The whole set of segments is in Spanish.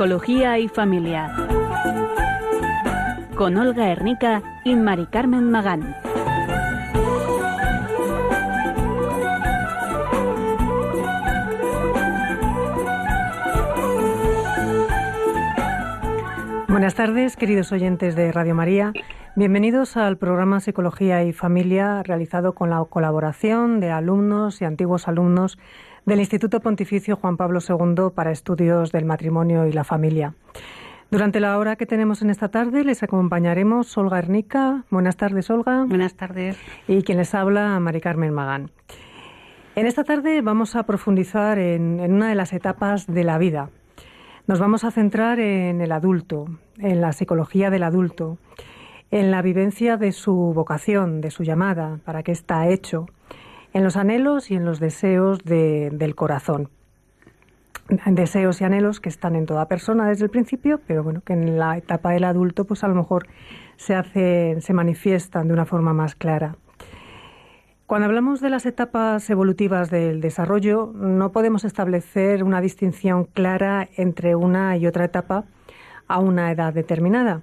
Psicología y Familia. Con Olga Hernica y Mari Carmen Magán. Buenas tardes, queridos oyentes de Radio María. Bienvenidos al programa Psicología y Familia realizado con la colaboración de alumnos y antiguos alumnos del Instituto Pontificio Juan Pablo II para Estudios del Matrimonio y la Familia. Durante la hora que tenemos en esta tarde les acompañaremos Olga Ernica. Buenas tardes, Olga. Buenas tardes. Y quien les habla, Mari Carmen Magán. En esta tarde vamos a profundizar en, en una de las etapas de la vida. Nos vamos a centrar en el adulto, en la psicología del adulto, en la vivencia de su vocación, de su llamada, para qué está hecho, en los anhelos y en los deseos del corazón. Deseos y anhelos que están en toda persona desde el principio, pero bueno, que en la etapa del adulto, pues a lo mejor se hacen, se manifiestan de una forma más clara. Cuando hablamos de las etapas evolutivas del desarrollo, no podemos establecer una distinción clara entre una y otra etapa a una edad determinada.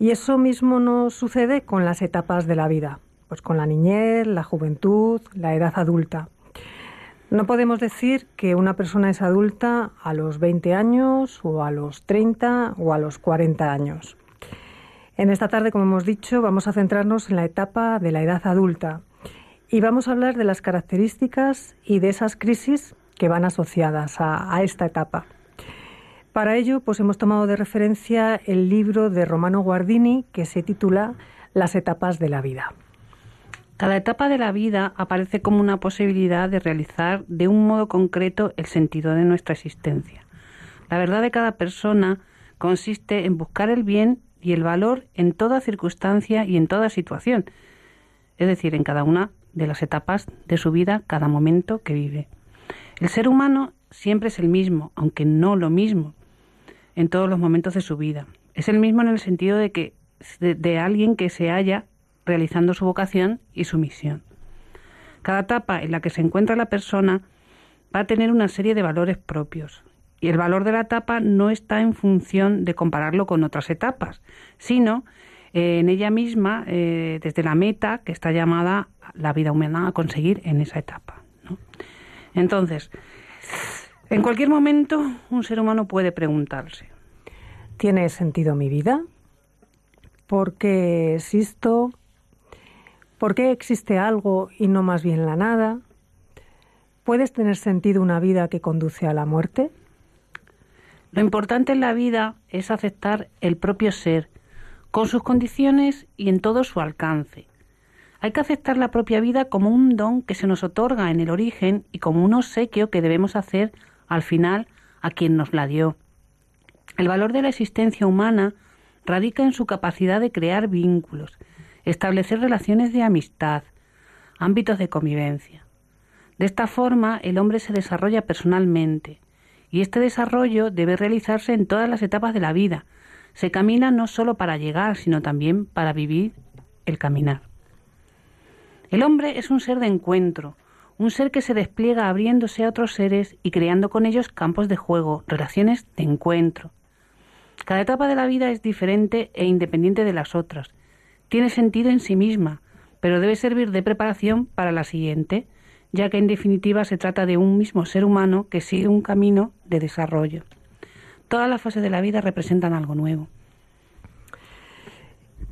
Y eso mismo nos sucede con las etapas de la vida pues con la niñez, la juventud, la edad adulta. No podemos decir que una persona es adulta a los 20 años o a los 30 o a los 40 años. En esta tarde, como hemos dicho, vamos a centrarnos en la etapa de la edad adulta y vamos a hablar de las características y de esas crisis que van asociadas a, esta etapa. Para ello, pues hemos tomado de referencia el libro de Romano Guardini que se titula Las etapas de la vida. Cada etapa de la vida aparece como una posibilidad de realizar de un modo concreto el sentido de nuestra existencia. La verdad de cada persona consiste en buscar el bien y el valor en toda circunstancia y en toda situación, es decir, en cada una de las etapas de su vida, cada momento que vive. El ser humano siempre es el mismo, aunque no lo mismo, en todos los momentos de su vida. Es el mismo en el sentido de que de, alguien que se halla realizando su vocación y su misión. Cada etapa en la que se encuentra la persona va a tener una serie de valores propios. Y el valor de la etapa no está en función de compararlo con otras etapas, sino eh, en ella misma, eh, desde la meta que está llamada la vida humana a conseguir en esa etapa. Entonces, en cualquier momento un ser humano puede preguntarse. ¿Tiene sentido mi vida? ¿Por qué existo? ¿Por qué existe algo y no más bien la nada? ¿Puedes tener sentido una vida que conduce a la muerte? Lo importante en la vida es aceptar el propio ser, con sus condiciones y en todo su alcance. Hay que aceptar la propia vida como un don que se nos otorga en el origen y como un obsequio que debemos hacer al final a quien nos la dio. El valor de la existencia humana radica en su capacidad de crear vínculos, establecer relaciones de amistad, ámbitos de convivencia. De esta forma, el hombre se desarrolla personalmente, y este desarrollo debe realizarse en todas las etapas de la vida. Se camina no solo para llegar, sino también para vivir el caminar. El hombre es un ser de encuentro, un ser que se despliega abriéndose a otros seres y creando con ellos campos de juego, relaciones de encuentro. Cada etapa de la vida es diferente e independiente de las otras, tiene sentido en sí misma, pero debe servir de preparación para la siguiente, ya que en definitiva se trata de un mismo ser humano que sigue un camino de desarrollo. Todas las fases de la vida representan algo nuevo.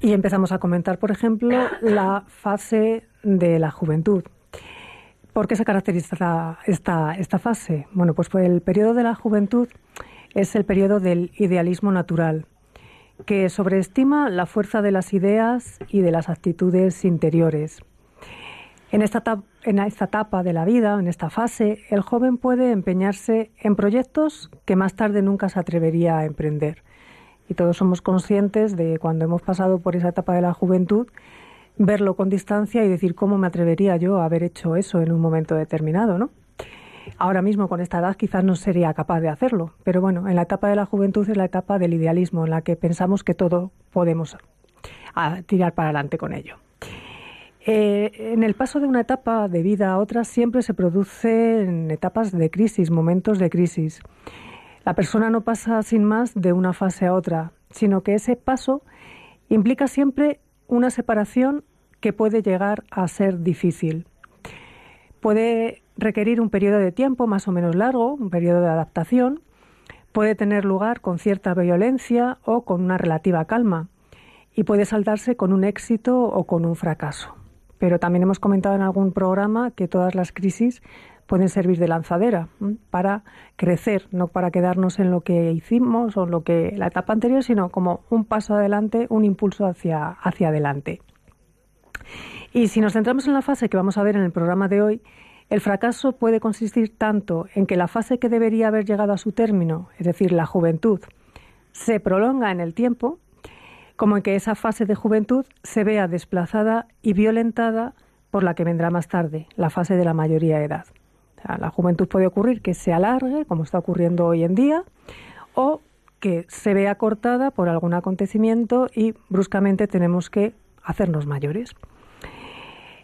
Y empezamos a comentar, por ejemplo, la fase de la juventud. ¿Por qué se caracteriza esta, fase? Bueno, pues, pues el periodo de la juventud es el periodo del idealismo natural, que sobreestima la fuerza de las ideas y de las actitudes interiores. En esta, en esta etapa de la vida, en esta fase, el joven puede empeñarse en proyectos que más tarde nunca se atrevería a emprender. Y todos somos conscientes de cuando hemos pasado por esa etapa de la juventud, verlo con distancia y decir cómo me atrevería yo a haber hecho eso en un momento determinado, ¿no? Ahora mismo con esta edad quizás no sería capaz de hacerlo, pero bueno, en la etapa de la juventud es la etapa del idealismo, en la que pensamos que todo podemos ah, tirar para adelante con ello. Eh, en el paso de una etapa de vida a otra siempre se producen etapas de crisis, momentos de crisis. La persona no pasa sin más de una fase a otra, sino que ese paso implica siempre una separación que puede llegar a ser difícil. Puede requerir un periodo de tiempo más o menos largo, un periodo de adaptación, puede tener lugar con cierta violencia o con una relativa calma y puede saltarse con un éxito o con un fracaso. Pero también hemos comentado en algún programa que todas las crisis pueden servir de lanzadera para crecer, no para quedarnos en lo que hicimos o en lo que la etapa anterior, sino como un paso adelante, un impulso hacia, hacia adelante. Y si nos centramos en la fase que vamos a ver en el programa de hoy, el fracaso puede consistir tanto en que la fase que debería haber llegado a su término, es decir, la juventud, se prolonga en el tiempo, como en que esa fase de juventud se vea desplazada y violentada por la que vendrá más tarde, la fase de la mayoría de edad. la juventud puede ocurrir que se alargue, como está ocurriendo hoy en día, o que se vea cortada por algún acontecimiento y bruscamente tenemos que hacernos mayores.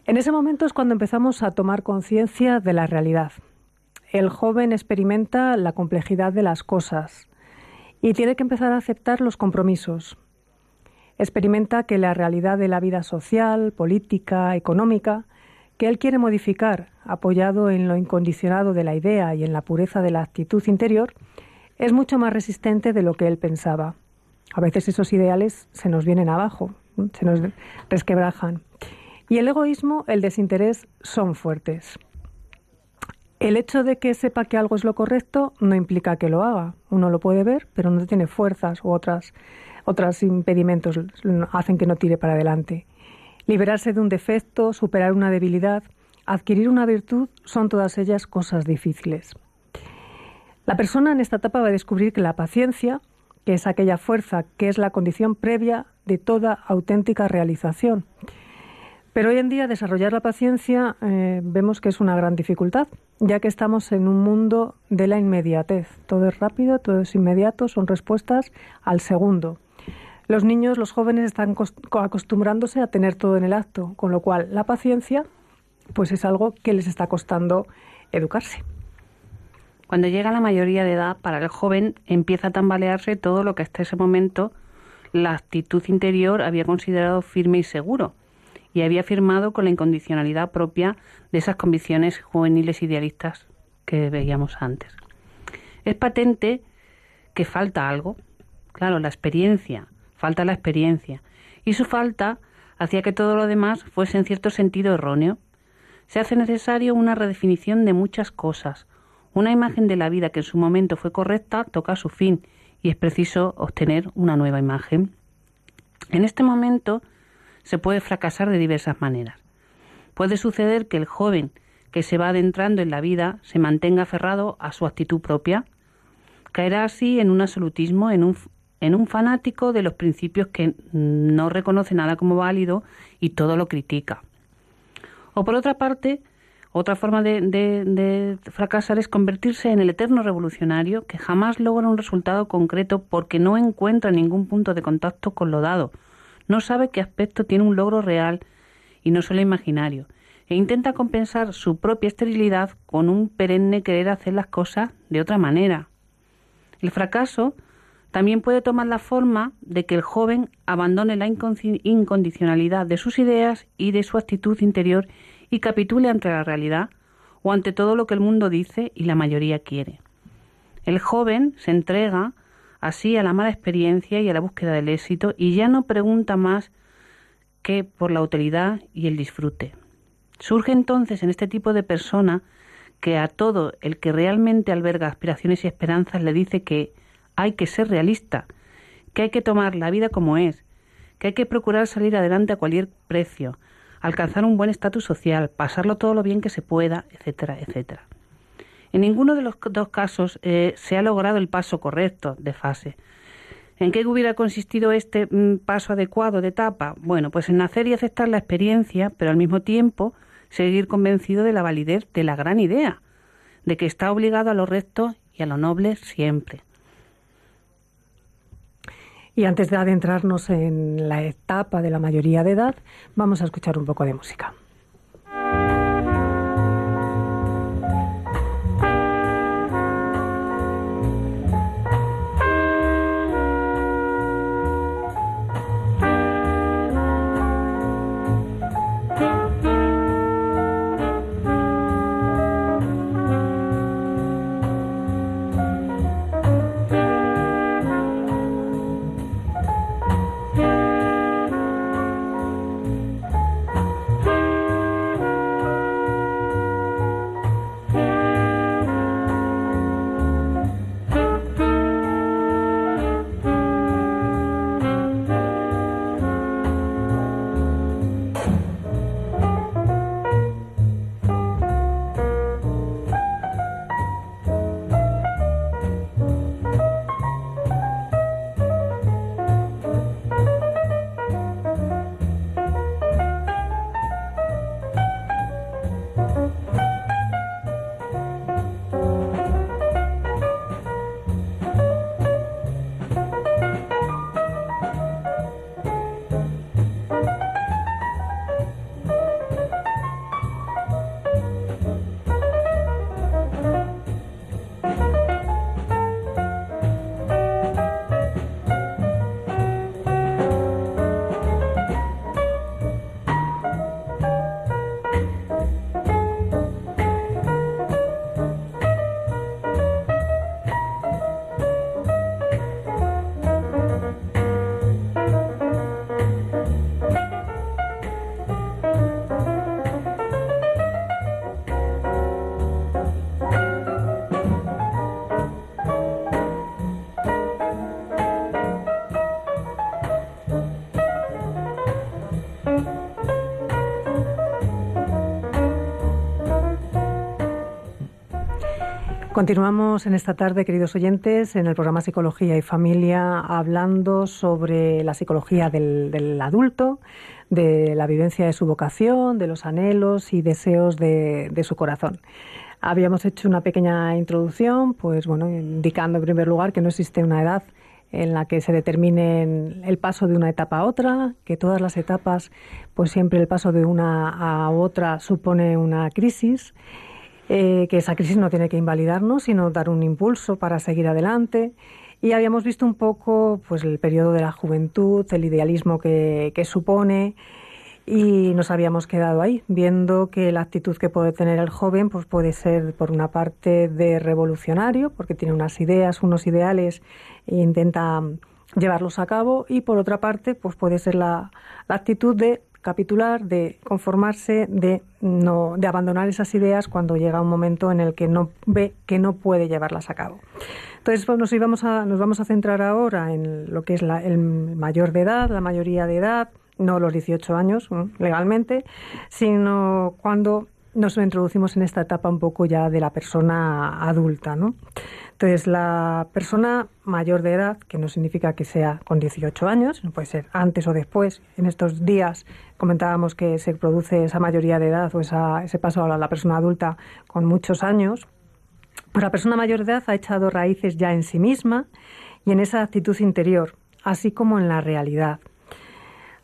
En ese momento es cuando empezamos a tomar conciencia de la realidad. El joven experimenta la complejidad de las cosas y tiene que empezar a aceptar los compromisos. Experimenta que la realidad de la vida social, política, económica, que él quiere modificar, apoyado en lo incondicionado de la idea y en la pureza de la actitud interior, es mucho más resistente de lo que él pensaba. A veces esos ideales se nos vienen abajo, se nos resquebrajan. Y el egoísmo, el desinterés son fuertes. El hecho de que sepa que algo es lo correcto no implica que lo haga. Uno lo puede ver, pero no tiene fuerzas u otras, otros impedimentos hacen que no tire para adelante. Liberarse de un defecto, superar una debilidad, adquirir una virtud, son todas ellas cosas difíciles. La persona en esta etapa va a descubrir que la paciencia, que es aquella fuerza que es la condición previa de toda auténtica realización, pero hoy en día desarrollar la paciencia eh, vemos que es una gran dificultad, ya que estamos en un mundo de la inmediatez. Todo es rápido, todo es inmediato, son respuestas al segundo. Los niños, los jóvenes están acostumbrándose a tener todo en el acto, con lo cual la paciencia pues es algo que les está costando educarse. Cuando llega la mayoría de edad, para el joven empieza a tambalearse todo lo que hasta ese momento la actitud interior había considerado firme y seguro y había firmado con la incondicionalidad propia de esas convicciones juveniles idealistas que veíamos antes. Es patente que falta algo, claro, la experiencia, falta la experiencia, y su falta hacía que todo lo demás fuese en cierto sentido erróneo. Se hace necesario una redefinición de muchas cosas. Una imagen de la vida que en su momento fue correcta toca su fin y es preciso obtener una nueva imagen. En este momento se puede fracasar de diversas maneras. Puede suceder que el joven que se va adentrando en la vida se mantenga aferrado a su actitud propia. Caerá así en un absolutismo, en un, en un fanático de los principios que no reconoce nada como válido y todo lo critica. O por otra parte, otra forma de, de, fracasar es convertirse en el eterno revolucionario que jamás logra un resultado concreto porque no encuentra ningún punto de contacto con lo dado, no sabe qué aspecto tiene un logro real y no solo imaginario, e intenta compensar su propia esterilidad con un perenne querer hacer las cosas de otra manera. El fracaso también puede tomar la forma de que el joven abandone la incondicionalidad de sus ideas y de su actitud interior y capitule ante la realidad o ante todo lo que el mundo dice y la mayoría quiere. El joven se entrega así a la mala experiencia y a la búsqueda del éxito y ya no pregunta más que por la utilidad y el disfrute. Surge entonces en este tipo de persona que a todo el que realmente alberga aspiraciones y esperanzas le dice que hay que ser realista, que hay que tomar la vida como es, que hay que procurar salir adelante a cualquier precio, alcanzar un buen estatus social, pasarlo todo lo bien que se pueda, etcétera, etcétera. En ninguno de los dos casos eh, se ha logrado el paso correcto de fase. ¿En qué hubiera consistido este mm, paso adecuado de etapa? Bueno, pues en nacer y aceptar la experiencia, pero al mismo tiempo seguir convencido de la validez de la gran idea, de que está obligado a lo recto y a lo noble siempre. Y antes de adentrarnos en la etapa de la mayoría de edad, vamos a escuchar un poco de música. Continuamos en esta tarde, queridos oyentes, en el programa Psicología y Familia, hablando sobre la psicología del, adulto, de la vivencia de su vocación, de los anhelos y deseos de, su corazón. Habíamos hecho una pequeña introducción, pues bueno, indicando en primer lugar que no existe una edad en la que se determine el paso de una etapa a otra, que todas las etapas, pues siempre el paso de una a otra supone una crisis eh, que esa crisis no tiene que invalidarnos, sino dar un impulso para seguir adelante. Y habíamos visto un poco pues, el periodo de la juventud, el idealismo que, supone, y nos habíamos quedado ahí, viendo que la actitud que puede tener el joven pues puede ser, por una parte, de revolucionario, porque tiene unas ideas, unos ideales e intenta llevarlos a cabo, y por otra parte, pues puede ser la actitud de capitular, de conformarse, de no, de abandonar esas ideas cuando llega un momento en el que no ve que no puede llevarlas a cabo. Entonces pues, nos, íbamos a, nos vamos a centrar ahora en lo que es el mayor de edad, la mayoría de edad, no los 18 años legalmente, sino cuando nos introducimos en esta etapa un poco ya de la persona adulta, ¿no? Entonces, la persona mayor de edad, que no significa que sea con 18 años, puede ser antes o después, en estos días comentábamos que se produce esa mayoría de edad o ese paso a la persona adulta con muchos años, pues la persona mayor de edad ha echado raíces ya en sí misma y en esa actitud interior, así como en la realidad.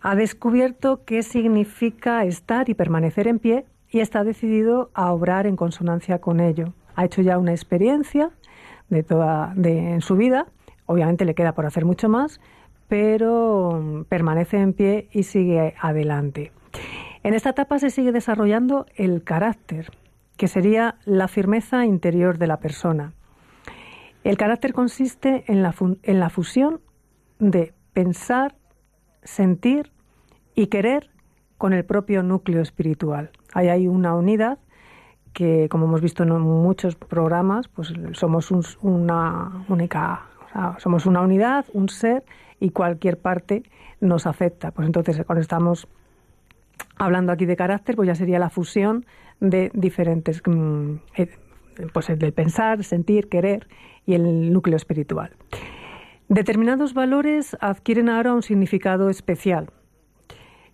Ha descubierto qué significa estar y permanecer en pie y está decidido a obrar en consonancia con ello. Ha hecho ya una experiencia de toda de, en su vida. Obviamente le queda por hacer mucho más, pero permanece en pie y sigue adelante. En esta etapa se sigue desarrollando el carácter, que sería la firmeza interior de la persona. El carácter consiste en la, en la fusión de pensar, sentir y querer con el propio núcleo espiritual. Ahí hay una unidad que, como hemos visto en muchos programas, pues somos una única, somos una unidad, un ser, y cualquier parte nos afecta. Pues entonces, cuando estamos hablando aquí de carácter, pues ya sería la fusión de diferentes, mm, eh, pues del pensar, sentir, querer y el núcleo espiritual. Determinados valores adquieren ahora un significado especial.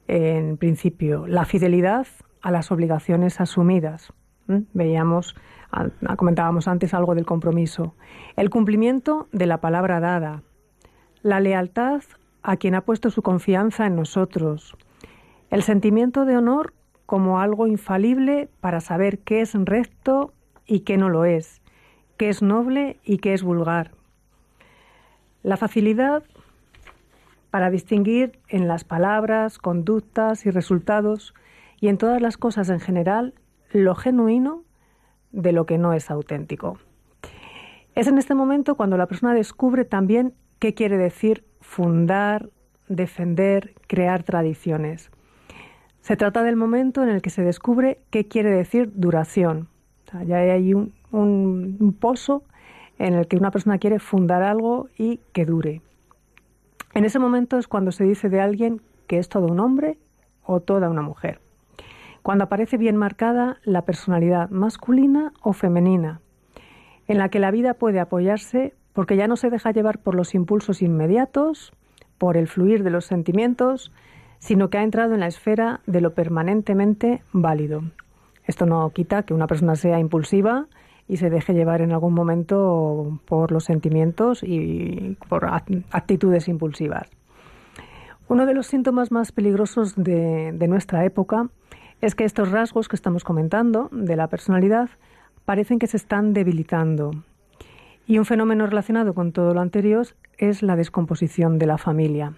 En principio, la fidelidad a las obligaciones asumidas. Veíamos, comentábamos antes algo del compromiso. El cumplimiento de la palabra dada. La lealtad a quien ha puesto su confianza en nosotros. El sentimiento de honor como algo infalible para saber qué es recto y qué no lo es, qué es noble y qué es vulgar. La facilidad para distinguir en las palabras, conductas y resultados y en todas las cosas en general lo genuino de lo que no es auténtico. Es en este momento cuando la persona descubre también qué quiere decir fundar, defender, crear tradiciones. Se trata del momento en el que se descubre qué quiere decir duración. ya hay un, un pozo en el que una persona quiere fundar algo y que dure. En ese momento es cuando se dice de alguien que es todo un hombre o toda una mujer cuando aparece bien marcada la personalidad masculina o femenina, en la que la vida puede apoyarse porque ya no se deja llevar por los impulsos inmediatos, por el fluir de los sentimientos, sino que ha entrado en la esfera de lo permanentemente válido. Esto no quita que una persona sea impulsiva y se deje llevar en algún momento por los sentimientos y por actitudes impulsivas. Uno de los síntomas más peligrosos de, de nuestra época es que estos rasgos que estamos comentando de la personalidad parecen que se están debilitando. Y un fenómeno relacionado con todo lo anterior es la descomposición de la familia.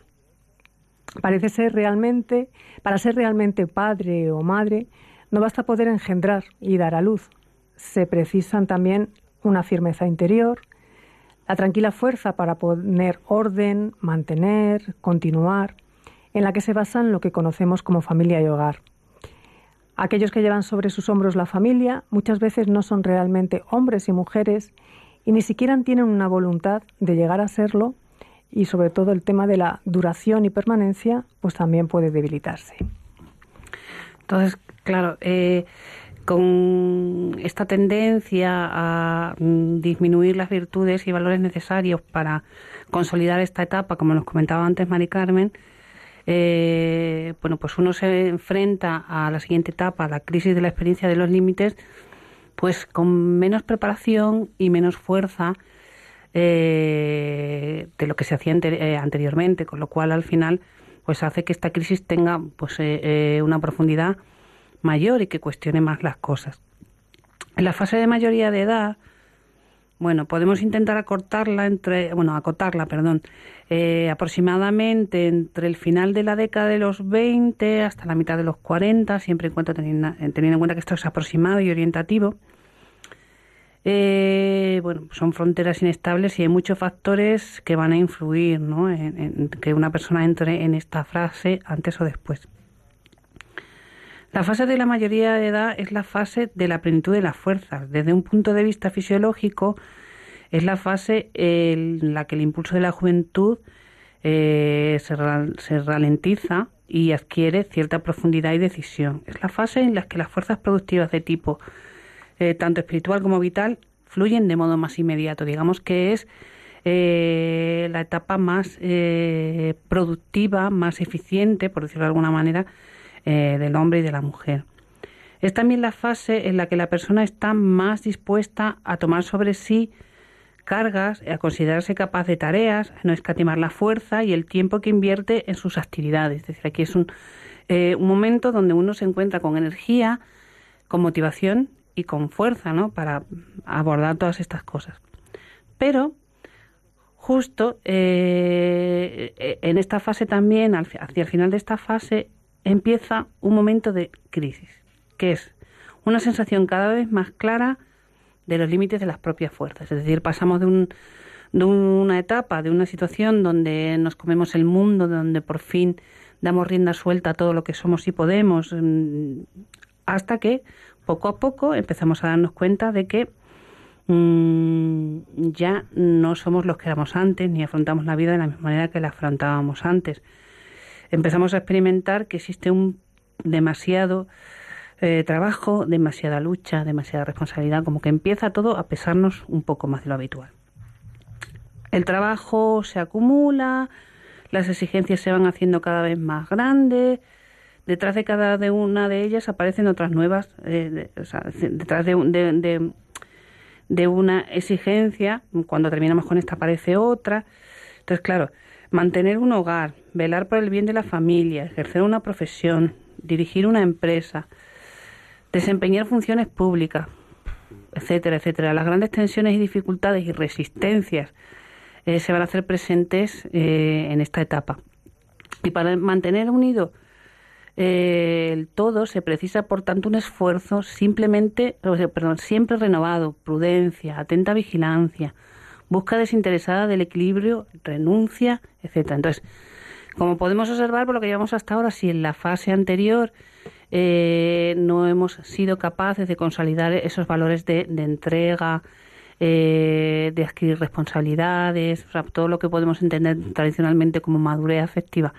Parece ser realmente, para ser realmente padre o madre, no basta poder engendrar y dar a luz. Se precisan también una firmeza interior, la tranquila fuerza para poner orden, mantener, continuar, en la que se basan lo que conocemos como familia y hogar. Aquellos que llevan sobre sus hombros la familia muchas veces no son realmente hombres y mujeres y ni siquiera tienen una voluntad de llegar a serlo y sobre todo el tema de la duración y permanencia pues también puede debilitarse. Entonces, claro, eh, con esta tendencia a mm, disminuir las virtudes y valores necesarios para consolidar esta etapa, como nos comentaba antes Mari Carmen, eh, bueno, pues uno se enfrenta a la siguiente etapa, a la crisis de la experiencia de los límites, pues con menos preparación y menos fuerza eh, de lo que se hacía eh, anteriormente, con lo cual al final pues hace que esta crisis tenga pues una profundidad mayor y que cuestione más las cosas. En la fase de mayoría de edad, bueno, podemos intentar acortarla entre, bueno, acotarla, perdón, eh, aproximadamente entre el final de la década de los 20 hasta la mitad de los 40, siempre en cuenta teniendo, teniendo en cuenta que esto es aproximado y orientativo. Eh, bueno, son fronteras inestables y hay muchos factores que van a influir ¿no? en que una persona entre en esta frase antes o después. La fase de la mayoría de edad es la fase de la plenitud de las fuerzas. Desde un punto de vista fisiológico, es la fase en la que el impulso de la juventud eh, se, ralentiza y adquiere cierta profundidad y decisión. Es la fase en la que las fuerzas productivas de tipo eh, tanto espiritual como vital fluyen de modo más inmediato. Digamos que es eh, la etapa más productiva, más eficiente, por decirlo de alguna manera, eh, del hombre y de la mujer. Es también la fase en la que la persona está más dispuesta a tomar sobre sí cargas, a considerarse capaz de tareas, a no escatimar la fuerza y el tiempo que invierte en sus actividades. Es decir, aquí es un, eh, un momento donde uno se encuentra con energía, con motivación y con fuerza ¿no? para abordar todas estas cosas. Pero justo eh, en esta fase también, hacia el final de esta fase, empieza un momento de crisis, que es una sensación cada vez más clara de los límites de las propias fuerzas. Es decir, pasamos de, un, de una etapa, de una situación donde nos comemos el mundo, donde por fin damos rienda suelta a todo lo que somos y podemos, mm, hasta que poco a poco empezamos a darnos cuenta de que mm, ya no somos los que éramos antes, ni afrontamos la vida de la misma manera que la afrontábamos antes empezamos a experimentar que existe un demasiado eh, trabajo, demasiada lucha, demasiada responsabilidad, como que empieza todo a pesarnos un poco más de lo habitual. El trabajo se acumula, las exigencias se van haciendo cada vez más grandes, detrás de cada de una de ellas aparecen otras nuevas, eh, detrás de, de, de, una exigencia, cuando terminamos con esta aparece otra. Entonces, claro, Mantener un hogar, velar por el bien de la familia, ejercer una profesión, dirigir una empresa, desempeñar funciones públicas, etcétera, etcétera. Las grandes tensiones y dificultades y resistencias eh, se van a hacer presentes eh, en esta etapa. Y para mantener unido eh, el todo se precisa, por tanto, un esfuerzo simplemente, perdón, siempre renovado, prudencia, atenta vigilancia, busca desinteresada del equilibrio, renuncia, etcétera. Entonces, como podemos observar por lo que llevamos hasta ahora, si en la fase anterior eh, no hemos sido capaces de consolidar esos valores de, entrega, eh, de adquirir responsabilidades, todo lo que podemos entender tradicionalmente como madurez afectiva,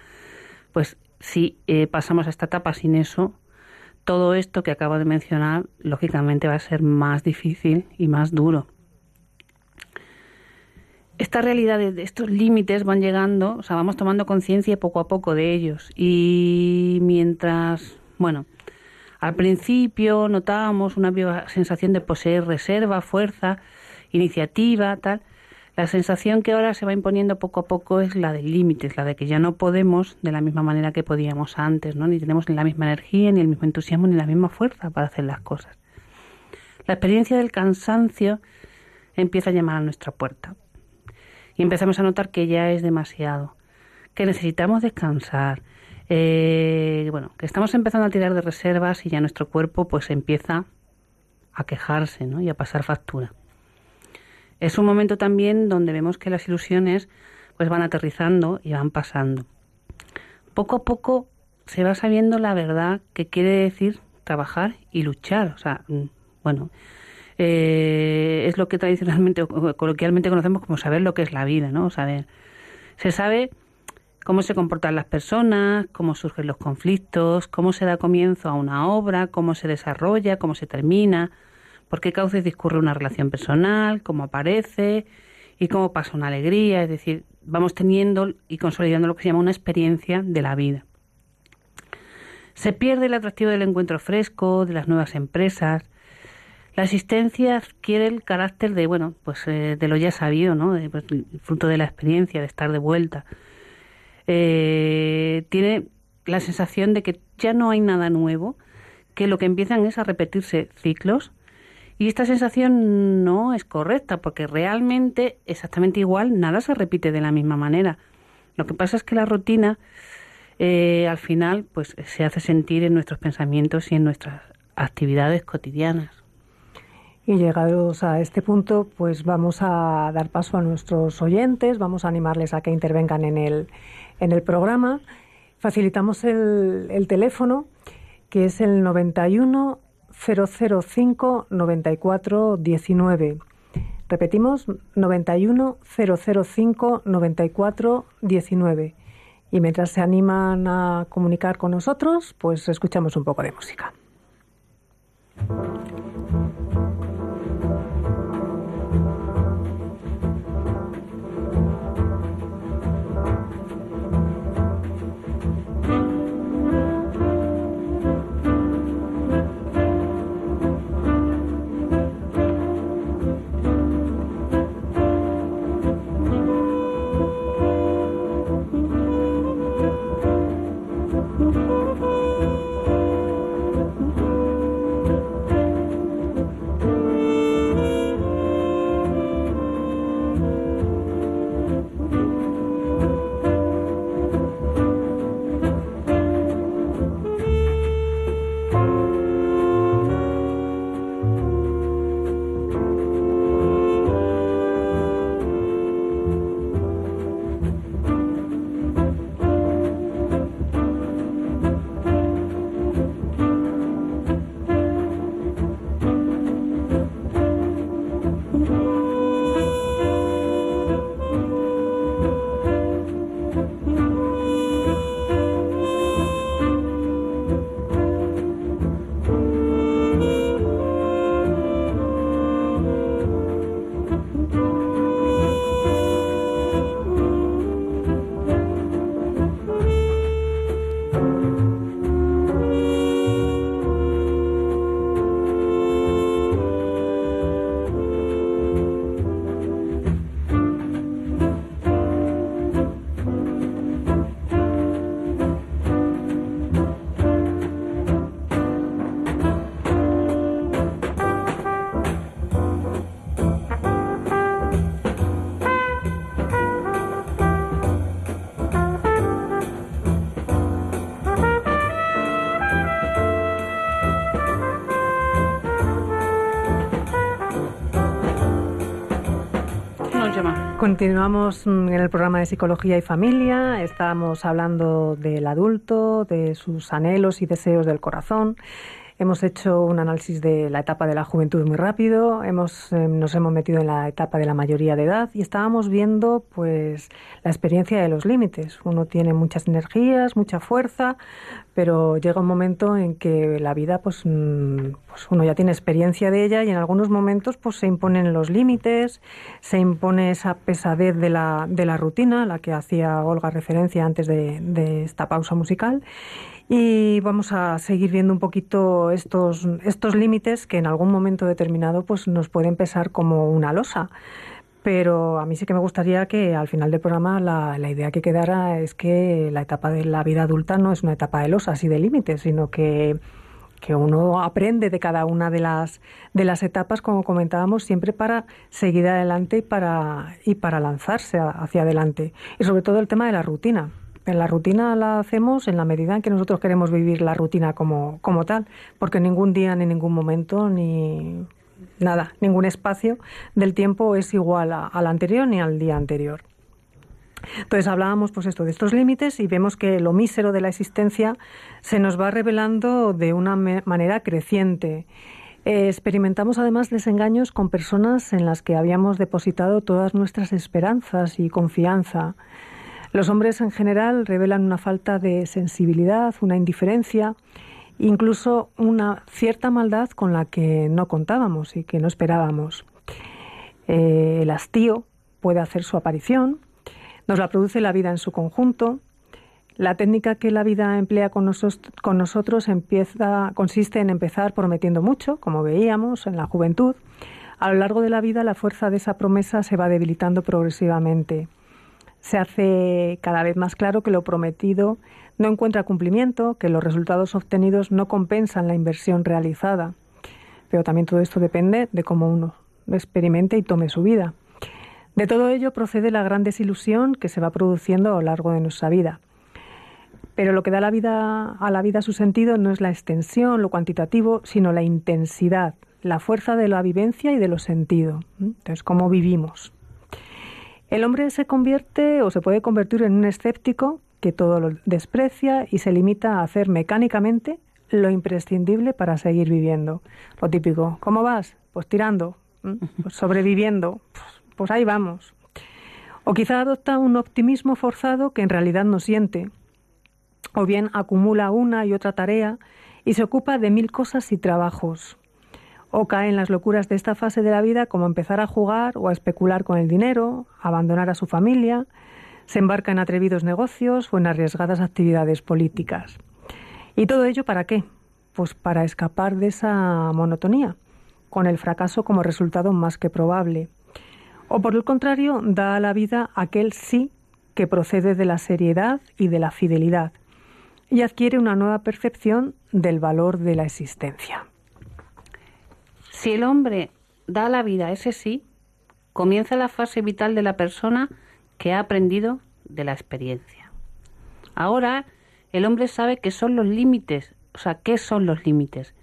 pues si eh, pasamos a esta etapa sin eso, todo esto que acabo de mencionar, lógicamente va a ser más difícil y más duro esta realidad de estos límites van llegando, o sea, vamos tomando conciencia poco a poco de ellos. Y mientras, bueno, al principio notábamos una sensación de poseer reserva, fuerza, iniciativa, tal. La sensación que ahora se va imponiendo poco a poco es la de límites, la de que ya no podemos de la misma manera que podíamos antes, ¿no? Ni tenemos la misma energía, ni el mismo entusiasmo, ni la misma fuerza para hacer las cosas. La experiencia del cansancio empieza a llamar a nuestra puerta y empezamos a notar que ya es demasiado, que necesitamos descansar, eh, bueno, que estamos empezando a tirar de reservas y ya nuestro cuerpo pues empieza a quejarse ¿no? y a pasar factura. Es un momento también donde vemos que las ilusiones pues van aterrizando y van pasando. Poco a poco se va sabiendo la verdad que quiere decir trabajar y luchar. O sea, mm, bueno, eh, es lo que tradicionalmente, coloquialmente conocemos como saber lo que es la vida, ¿no? Saber. Se sabe cómo se comportan las personas, cómo surgen los conflictos, cómo se da comienzo a una obra, cómo se desarrolla, cómo se termina, por qué cauces discurre una relación personal, cómo aparece y cómo pasa una alegría, es decir, vamos teniendo y consolidando lo que se llama una experiencia de la vida. Se pierde el atractivo del encuentro fresco, de las nuevas empresas. La asistencia adquiere el carácter de, bueno, pues eh, de lo ya sabido, ¿no? De, pues, fruto de la experiencia, de estar de vuelta. Eh, tiene la sensación de que ya no hay nada nuevo, que lo que empiezan es a repetirse ciclos y esta sensación no es correcta porque realmente exactamente igual nada se repite de la misma manera. Lo que pasa es que la rutina eh, al final pues se hace sentir en nuestros pensamientos y en nuestras actividades cotidianas. Y llegados a este punto, pues vamos a dar paso a nuestros oyentes, vamos a animarles a que intervengan en el, en el programa. Facilitamos el, el teléfono, que es el 91 005 94 19. Repetimos, 91 005 94 19. Y mientras se animan a comunicar con nosotros, pues escuchamos un poco de música. Continuamos mm, en el programa de Psicología y Familia. Estamos hablando del adulto, de sus anhelos y deseos del corazón. Hemos hecho un análisis de la etapa de la juventud muy rápido, hemos, eh, nos hemos metido en la etapa de la mayoría de edad y estábamos viendo pues la experiencia de los límites. Uno tiene muchas energías, mucha fuerza, pero llega un momento en que la vida pues, mm, pues uno ya tiene experiencia de ella y en algunos momentos pues se imponen los límites, se impone esa pesadez de la, de la rutina, a la que hacía Olga referencia antes de, de esta pausa musical y vamos a seguir viendo un poquito estos, estos límites que en algún momento determinado pues nos pueden pesar como una losa. Pero a mí sí que me gustaría que al final del programa la, la idea que quedara es que la etapa de la vida adulta no es una etapa de losas y de límites, sino que que uno aprende de cada una de las de las etapas como comentábamos siempre para seguir adelante y para y para lanzarse hacia adelante y sobre todo el tema de la rutina la rutina la hacemos en la medida en que nosotros queremos vivir la rutina como, como tal, porque ningún día, ni ningún momento, ni nada, ningún espacio del tiempo es igual al anterior ni al día anterior. Entonces hablábamos pues esto de estos límites y vemos que lo mísero de la existencia se nos va revelando de una manera creciente. Eh, experimentamos además desengaños con personas en las que habíamos depositado todas nuestras esperanzas y confianza. Los hombres en general revelan una falta de sensibilidad, una indiferencia, incluso una cierta maldad con la que no contábamos y que no esperábamos. Eh, el hastío puede hacer su aparición, nos la produce la vida en su conjunto. La técnica que la vida emplea con, nosotros consiste en empezar prometiendo mucho, como veíamos en la juventud. A lo largo de la vida la fuerza de esa promesa se va debilitando progresivamente. Se hace cada vez más claro que lo prometido no encuentra cumplimiento, que los resultados obtenidos no compensan la inversión realizada. Pero también todo esto depende de cómo uno experimente y tome su vida. De todo ello procede la gran desilusión que se va produciendo a lo largo de nuestra vida. Pero lo que da a la vida su sentido no es la extensión, lo cuantitativo, sino la intensidad, la fuerza de la vivencia y de lo sentido. Entonces, cómo vivimos. El hombre se convierte o se puede convertir en un escéptico que todo lo desprecia y se limita a hacer mecánicamente lo imprescindible para seguir viviendo. Lo típico, ¿cómo vas? Pues tirando, pues sobreviviendo, pues, pues ahí vamos. O quizá adopta un optimismo forzado que en realidad no siente. O bien acumula una y otra tarea y se ocupa de mil cosas y trabajos. O cae en las locuras de esta fase de la vida como empezar a jugar o a especular con el dinero, abandonar a su familia, se embarca en atrevidos negocios o en arriesgadas actividades políticas. ¿Y todo ello para qué? Pues para escapar de esa monotonía con el fracaso como resultado más que probable. O por el contrario, da a la vida aquel sí que procede de la seriedad y de la fidelidad y adquiere una nueva percepción del valor de la existencia. Si el hombre da la vida ese sí, comienza la fase vital de la persona que ha aprendido de la experiencia. Ahora el hombre sabe que son los límites, o sea, qué son los límites,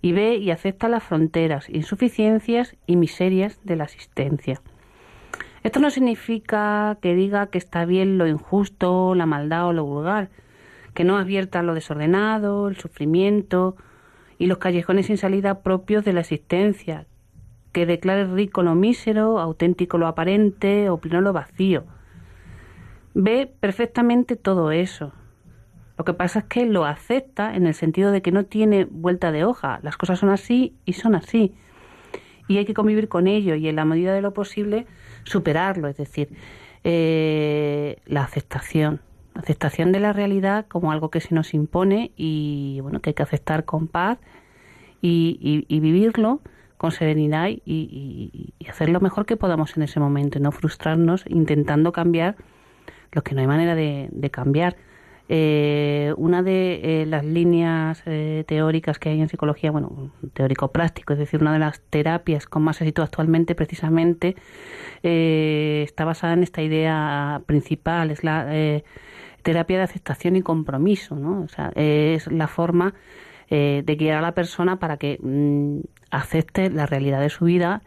y ve y acepta las fronteras, insuficiencias y miserias de la existencia. Esto no significa que diga que está bien lo injusto, la maldad o lo vulgar, que no advierta lo desordenado, el sufrimiento y los callejones sin salida propios de la existencia, que declare rico lo mísero, auténtico lo aparente, opino lo vacío. Ve perfectamente todo eso, lo que pasa es que lo acepta en el sentido de que no tiene vuelta de hoja. Las cosas son así y son así. Y hay que convivir con ello y en la medida de lo posible superarlo. Es decir, eh, la aceptación. Aceptación de la realidad como algo que se nos impone y bueno, que hay que aceptar con paz y, vivirlo con serenidad y, hacer lo mejor que podamos en ese momento y no frustrarnos intentando cambiar lo que no hay manera de cambiar. Eh, una de eh, las líneas eh, teóricas que hay en psicología, bueno, teórico-práctico, es decir, una de las terapias con más éxito actualmente, precisamente, está basada en esta idea principal, es la terapia de aceptación y compromiso, ¿no? O sea, es la forma de guiar a la persona para que mm, acepte la realidad de su vida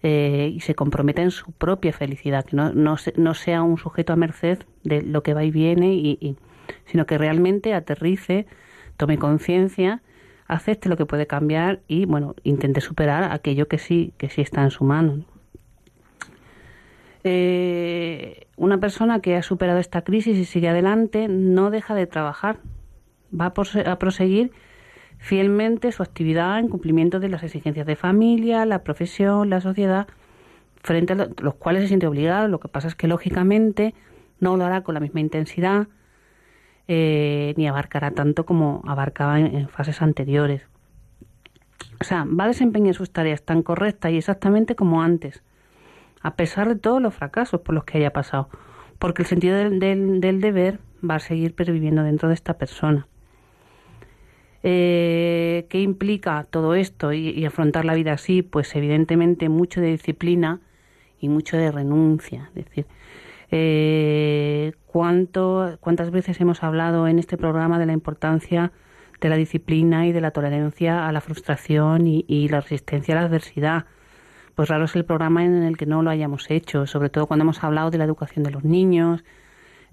y se comprometa en su propia felicidad, que no, no, sea un sujeto a merced de lo que va y viene y sino que realmente aterrice, tome conciencia, acepte lo que puede cambiar y bueno, intente superar aquello que sí, que sí está en su mano. Eh, una persona que ha superado esta crisis y sigue adelante no deja de trabajar, va a proseguir fielmente su actividad en cumplimiento de las exigencias de familia, la profesión, la sociedad, frente a los cuales se siente obligado. Lo que pasa es que lógicamente no lo hará con la misma intensidad, eh, ni abarcará tanto como abarcaba en, fases anteriores. O sea, va a desempeñar sus tareas tan correctas y exactamente como antes, a pesar de todos los fracasos por los que haya pasado, porque el sentido del, deber va a seguir perviviendo dentro de esta persona. Eh, ¿Qué implica todo esto y, y, afrontar la vida así? Pues evidentemente mucho de disciplina y mucho de renuncia. Es decir, eh, ¿cuánto, ¿Cuántas veces hemos hablado en este programa de la importancia de la disciplina y de la tolerancia a la frustración y, la resistencia a la adversidad? Pues raro es el programa en el que no lo hayamos hecho, sobre todo cuando hemos hablado de la educación de los niños,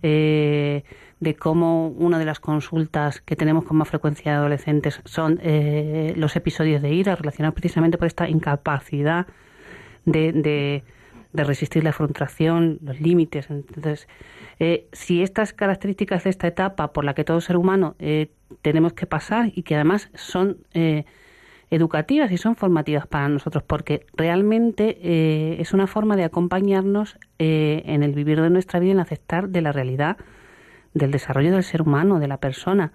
eh, de cómo una de las consultas que tenemos con más frecuencia de adolescentes son eh, los episodios de ira relacionados precisamente por esta incapacidad de, de resistir la frustración, los límites. Entonces, eh, si estas características de esta etapa por la que todo ser humano eh, tenemos que pasar y que además son eh, educativas y son formativas para nosotros, porque realmente es una forma de acompañarnos en el vivir de nuestra vida, en aceptar de la realidad del desarrollo del ser humano, de la persona.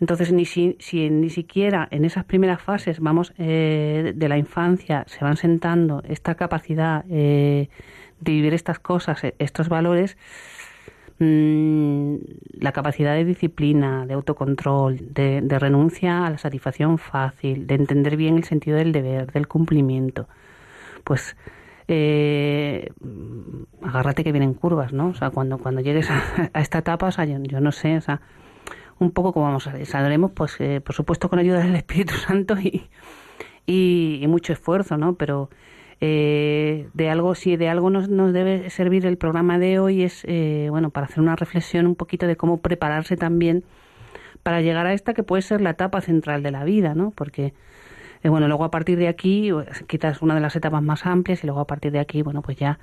Entonces, ni si, ni siquiera en esas primeras fases, vamos, de la infancia, se van sentando esta capacidad de vivir estas cosas, e, estos valores, la capacidad de disciplina, de autocontrol, de, renuncia a la satisfacción fácil, de entender bien el sentido del deber, del cumplimiento, pues eh, agárrate que vienen curvas, ¿no? O sea, cuando, cuando llegues a, esta etapa, o sea, yo, no sé, o sea, un poco como vamos a saldremos, pues, eh, por supuesto, con ayuda del Espíritu Santo y, y mucho esfuerzo, ¿no? Pero eh, de algo, si de algo nos, nos, debe servir el programa de hoy es, eh, bueno, para hacer una reflexión un poquito de cómo prepararse también para llegar a esta que puede ser la etapa central de la vida, ¿no? Porque, eh, bueno, luego a partir de aquí, quizás una de las etapas más amplias y luego a partir de aquí, bueno, pues ya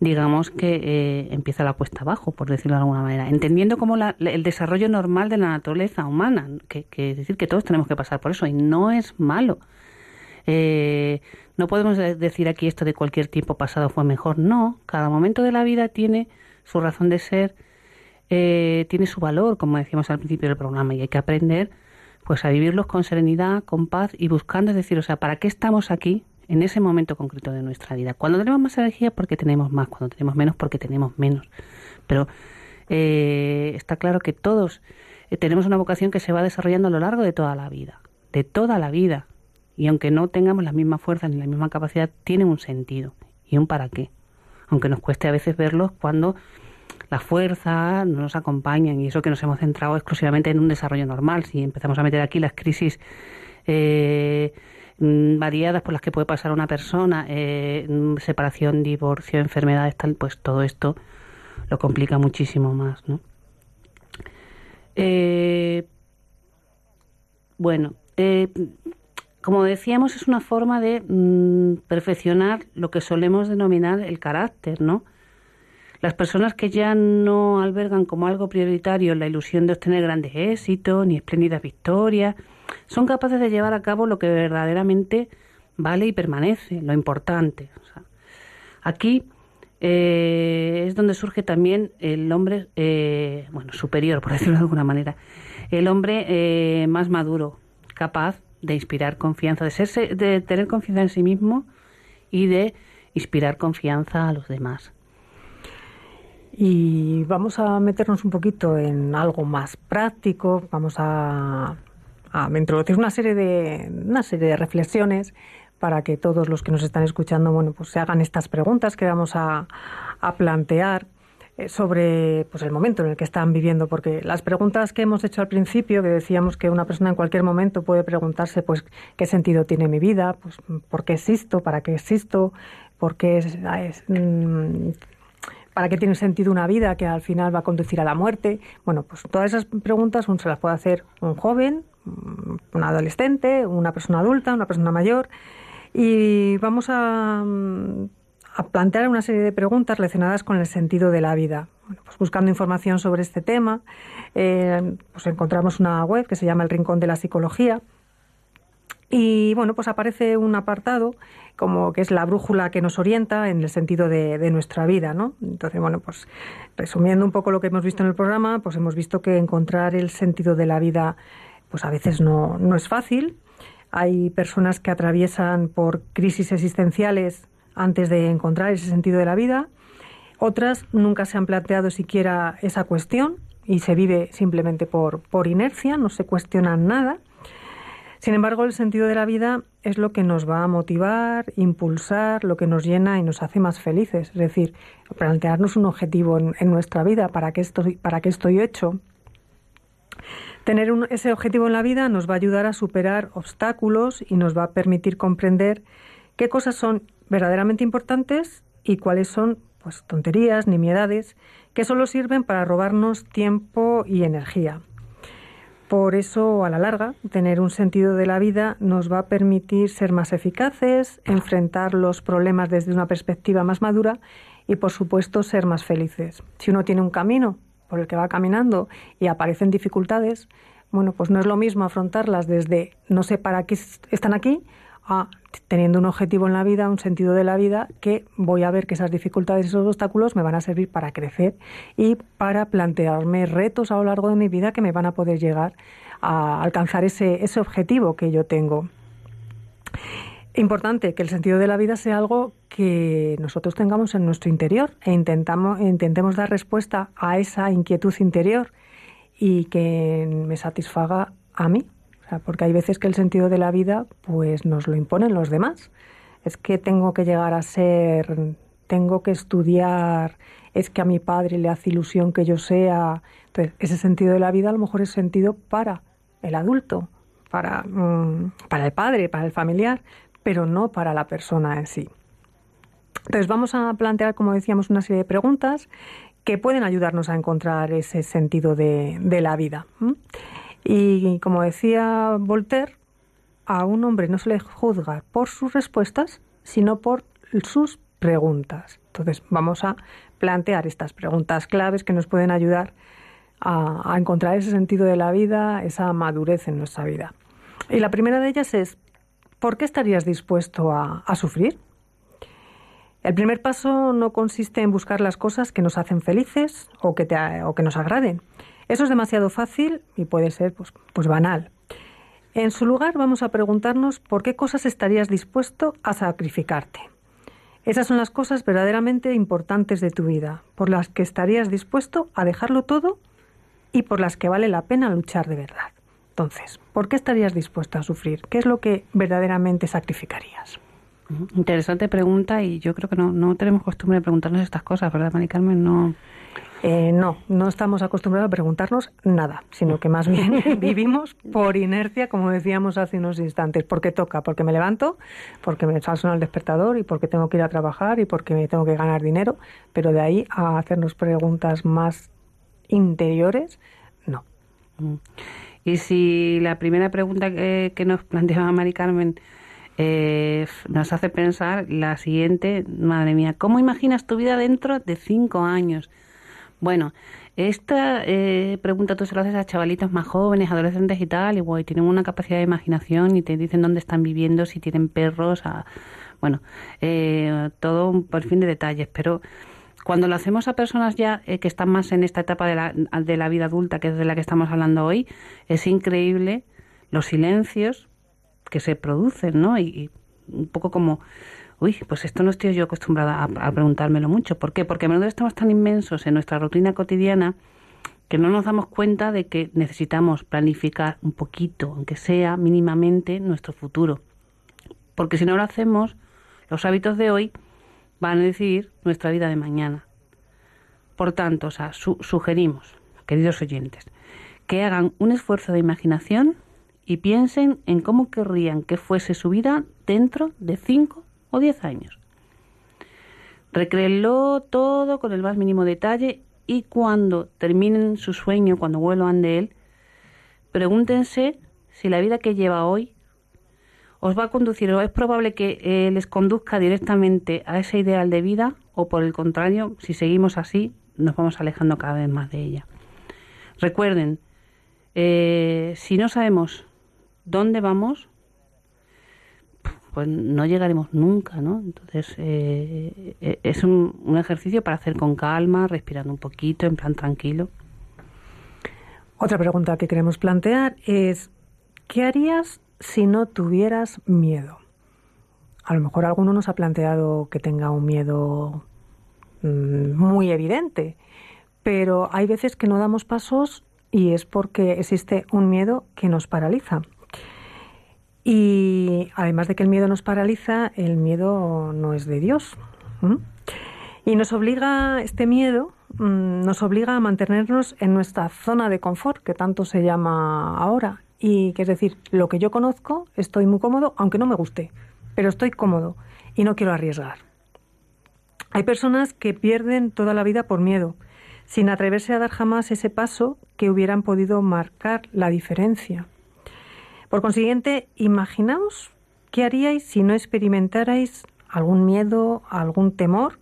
digamos que empieza la cuesta abajo, por decirlo de alguna manera, entendiendo como el desarrollo normal de la naturaleza humana, que, que, es decir que todos tenemos que pasar por eso y no es malo. Eh, no podemos decir aquí esto de cualquier tiempo pasado fue mejor. No, cada momento de la vida tiene su razón de ser, eh, tiene su valor, como decíamos al principio del programa, y hay que aprender pues a vivirlos con serenidad, con paz y buscando, es decir, o sea, ¿para qué estamos aquí en ese momento concreto de nuestra vida? Cuando tenemos más energía porque tenemos más, cuando tenemos menos porque tenemos menos. Pero eh, está claro que todos eh, tenemos una vocación que se va desarrollando a lo largo de toda la vida, de toda la vida y aunque no tengamos la misma fuerza ni la misma capacidad, tiene un sentido y un para qué. Aunque nos cueste a veces verlos cuando la fuerza no nos acompañan y eso que nos hemos centrado exclusivamente en un desarrollo normal. Si empezamos a meter aquí las crisis eh, mm, variadas por las que puede pasar una persona, eh, mm, separación, divorcio, enfermedades, tal, pues todo esto lo complica muchísimo más, ¿no? Eh, bueno, eh, como decíamos, es una forma de mm, perfeccionar lo que solemos denominar el carácter, ¿no? Las personas que ya no albergan como algo prioritario la ilusión de obtener grandes éxitos ni espléndidas victorias, son capaces de llevar a cabo lo que verdaderamente vale y permanece, lo importante. aquí eh, es donde surge también el hombre, eh, bueno, superior, por decirlo de alguna manera, el hombre eh, más maduro, capaz de inspirar confianza, de, serse, de tener confianza en sí mismo y de inspirar confianza a los demás. Y vamos a meternos un poquito en algo más práctico, vamos a, a introducir una serie de una serie de reflexiones para que todos los que nos están escuchando, bueno, pues se hagan estas preguntas que vamos a, a plantear sobre pues, el momento en el que están viviendo, porque las preguntas que hemos hecho al principio, que decíamos que una persona en cualquier momento puede preguntarse pues qué sentido tiene mi vida, pues por qué existo, para qué existo, por qué es, mm, para qué tiene sentido una vida que al final va a conducir a la muerte. Bueno, pues todas esas preguntas uno se las puede hacer un joven, un adolescente, una persona adulta, una persona mayor. Y vamos a a plantear una serie de preguntas relacionadas con el sentido de la vida. pues buscando información sobre este tema, eh, pues encontramos una web que se llama El Rincón de la Psicología. Y bueno, pues aparece un apartado como que es la brújula que nos orienta en el sentido de, nuestra vida, ¿no? Entonces, bueno, pues resumiendo un poco lo que hemos visto en el programa, pues hemos visto que encontrar el sentido de la vida, pues a veces no, no es fácil. Hay personas que atraviesan por crisis existenciales antes de encontrar ese sentido de la vida. Otras nunca se han planteado siquiera esa cuestión y se vive simplemente por, por inercia, no se cuestiona nada. Sin embargo, el sentido de la vida es lo que nos va a motivar, impulsar, lo que nos llena y nos hace más felices. Es decir, plantearnos un objetivo en, nuestra vida, ¿para qué, estoy, ¿para qué estoy hecho? Tener ese objetivo en la vida nos va a ayudar a superar obstáculos y nos va a permitir comprender qué cosas son verdaderamente importantes y cuáles son pues tonterías, nimiedades, que solo sirven para robarnos tiempo y energía. Por eso, a la larga, tener un sentido de la vida nos va a permitir ser más eficaces, enfrentar los problemas desde una perspectiva más madura y, por supuesto, ser más felices. Si uno tiene un camino por el que va caminando y aparecen dificultades, bueno, pues no es lo mismo afrontarlas desde no sé para qué están aquí a teniendo un objetivo en la vida, un sentido de la vida, que voy a ver que esas dificultades y esos obstáculos me van a servir para crecer y para plantearme retos a lo largo de mi vida que me van a poder llegar a alcanzar ese, ese objetivo que yo tengo. Importante que el sentido de la vida sea algo que nosotros tengamos en nuestro interior e intentamos, intentemos dar respuesta a esa inquietud interior y que me satisfaga a mí, porque hay veces que el sentido de la vida pues nos lo imponen los demás. Es que tengo que llegar a ser, tengo que estudiar, es que a mi padre le hace ilusión que yo sea. Entonces, ese sentido de la vida a lo mejor es sentido para el adulto, para, mm, para el padre, para el familiar, pero no para la persona en sí. Entonces vamos a plantear, como decíamos, una serie de preguntas que pueden ayudarnos a encontrar ese sentido de, de la vida. Y como decía Voltaire, a un hombre no se le juzga por sus respuestas, sino por sus preguntas. Entonces vamos a plantear estas preguntas claves que nos pueden ayudar a, encontrar ese sentido de la vida, esa madurez en nuestra vida. Y la primera de ellas es, ¿por qué estarías dispuesto a, sufrir? El primer paso no consiste en buscar las cosas que nos hacen felices o que, o que nos agraden, eso es demasiado fácil y puede ser pues, pues banal. En su lugar vamos a preguntarnos por qué cosas estarías dispuesto a sacrificarte. Esas son las cosas verdaderamente importantes de tu vida, por las que estarías dispuesto a dejarlo todo y por las que vale la pena luchar de verdad. Entonces, ¿por qué estarías dispuesto a sufrir? ¿Qué es lo que verdaderamente sacrificarías? Interesante pregunta y yo creo que no, no tenemos costumbre de preguntarnos estas cosas, ¿verdad, Mari Carmen? No. Eh, no, no estamos acostumbrados a preguntarnos nada, sino que más bien vivimos por inercia, como decíamos hace unos instantes, porque toca, porque me levanto, porque me suena el despertador y porque tengo que ir a trabajar y porque me tengo que ganar dinero, pero de ahí a hacernos preguntas más interiores, no. Mm. Y si la primera pregunta que, nos planteaba Mari Carmen eh, nos hace pensar la siguiente, madre mía, ¿cómo imaginas tu vida dentro de cinco años? Bueno, esta eh, pregunta tú se la haces a chavalitos más jóvenes, adolescentes y tal, y guay, tienen una capacidad de imaginación y te dicen dónde están viviendo, si tienen perros, bueno, eh, todo un fin de detalles, pero cuando lo hacemos a personas ya eh, que están más en esta etapa de la, de la vida adulta, que es de la que estamos hablando hoy, es increíble los silencios que se producen, ¿no? y un poco como uy, pues esto no estoy yo acostumbrada a, preguntármelo mucho. ¿Por qué? Porque a menudo estamos tan inmensos en nuestra rutina cotidiana que no nos damos cuenta de que necesitamos planificar un poquito, aunque sea mínimamente, nuestro futuro. Porque si no lo hacemos, los hábitos de hoy van a decidir nuestra vida de mañana. Por tanto, o sea, sugerimos, queridos oyentes, que hagan un esfuerzo de imaginación y piensen en cómo querrían que fuese su vida dentro de cinco o 10 años. Recréenlo todo con el más mínimo detalle y cuando terminen su sueño, cuando vuelvan de él, pregúntense si la vida que lleva hoy os va a conducir o es probable que eh, les conduzca directamente a ese ideal de vida o por el contrario, si seguimos así, nos vamos alejando cada vez más de ella. Recuerden, eh, si no sabemos dónde vamos, pues no llegaremos nunca, ¿no? Entonces eh, eh, es un, ejercicio para hacer con calma, respirando un poquito, en plan tranquilo. Otra pregunta que queremos plantear es, ¿qué harías si no tuvieras miedo? A lo mejor alguno nos ha planteado que tenga un miedo mm, muy evidente, pero hay veces que no damos pasos y es porque existe un miedo que nos paraliza. Y además de que el miedo nos paraliza, el miedo no es de Dios. Y nos obliga, este miedo mm, nos obliga a mantenernos en nuestra zona de confort, que tanto se llama ahora. Y que es decir, lo que yo conozco, estoy muy cómodo, aunque no me guste, pero estoy cómodo y no quiero arriesgar. Hay personas que pierden toda la vida por miedo. sin atreverse a dar jamás ese paso que hubieran podido marcar la diferencia. Por consiguiente, imaginaos qué haríais si no experimentarais algún miedo, algún temor